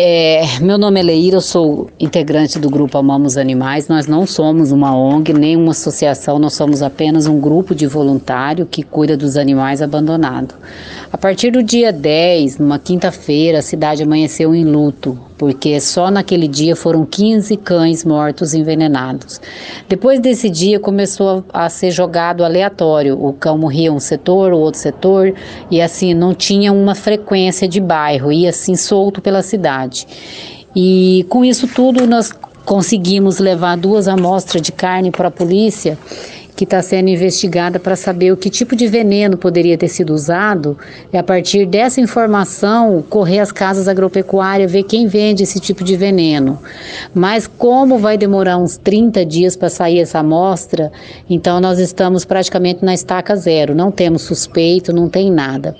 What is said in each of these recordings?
É, meu nome é Leíra, eu sou integrante do grupo Amamos Animais. Nós não somos uma ONG, nem uma associação, nós somos apenas um grupo de voluntário que cuida dos animais abandonados. A partir do dia 10, numa quinta-feira, a cidade amanheceu em luto, porque só naquele dia foram 15 cães mortos envenenados. Depois desse dia começou a ser jogado aleatório. O cão morria um setor, o outro setor, e assim não tinha uma frequência de bairro, ia assim solto pela cidade. E com isso tudo nós conseguimos levar duas amostras de carne para a polícia que está sendo investigada para saber o que tipo de veneno poderia ter sido usado e a partir dessa informação correr às casas agropecuárias ver quem vende esse tipo de veneno. Mas como vai demorar uns 30 dias para sair essa amostra, então nós estamos praticamente na estaca zero, não temos suspeito, não tem nada.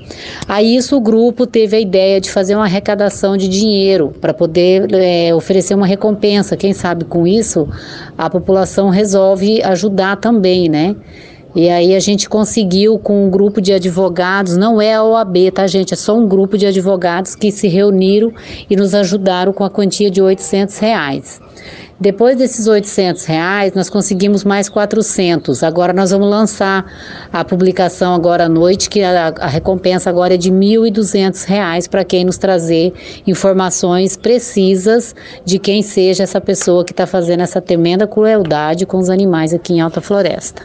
Aí isso o grupo teve a ideia de fazer uma arrecadação de dinheiro para poder é, oferecer uma recompensa. Quem sabe com isso a população resolve ajudar também né? E aí a gente conseguiu com um grupo de advogados, não é a OAB, tá gente? É só um grupo de advogados que se reuniram e nos ajudaram com a quantia de 800 reais. Depois desses 800 reais, nós conseguimos mais 400. Agora nós vamos lançar a publicação agora à noite, que a, a recompensa agora é de 1.200 reais para quem nos trazer informações precisas de quem seja essa pessoa que está fazendo essa tremenda crueldade com os animais aqui em Alta Floresta.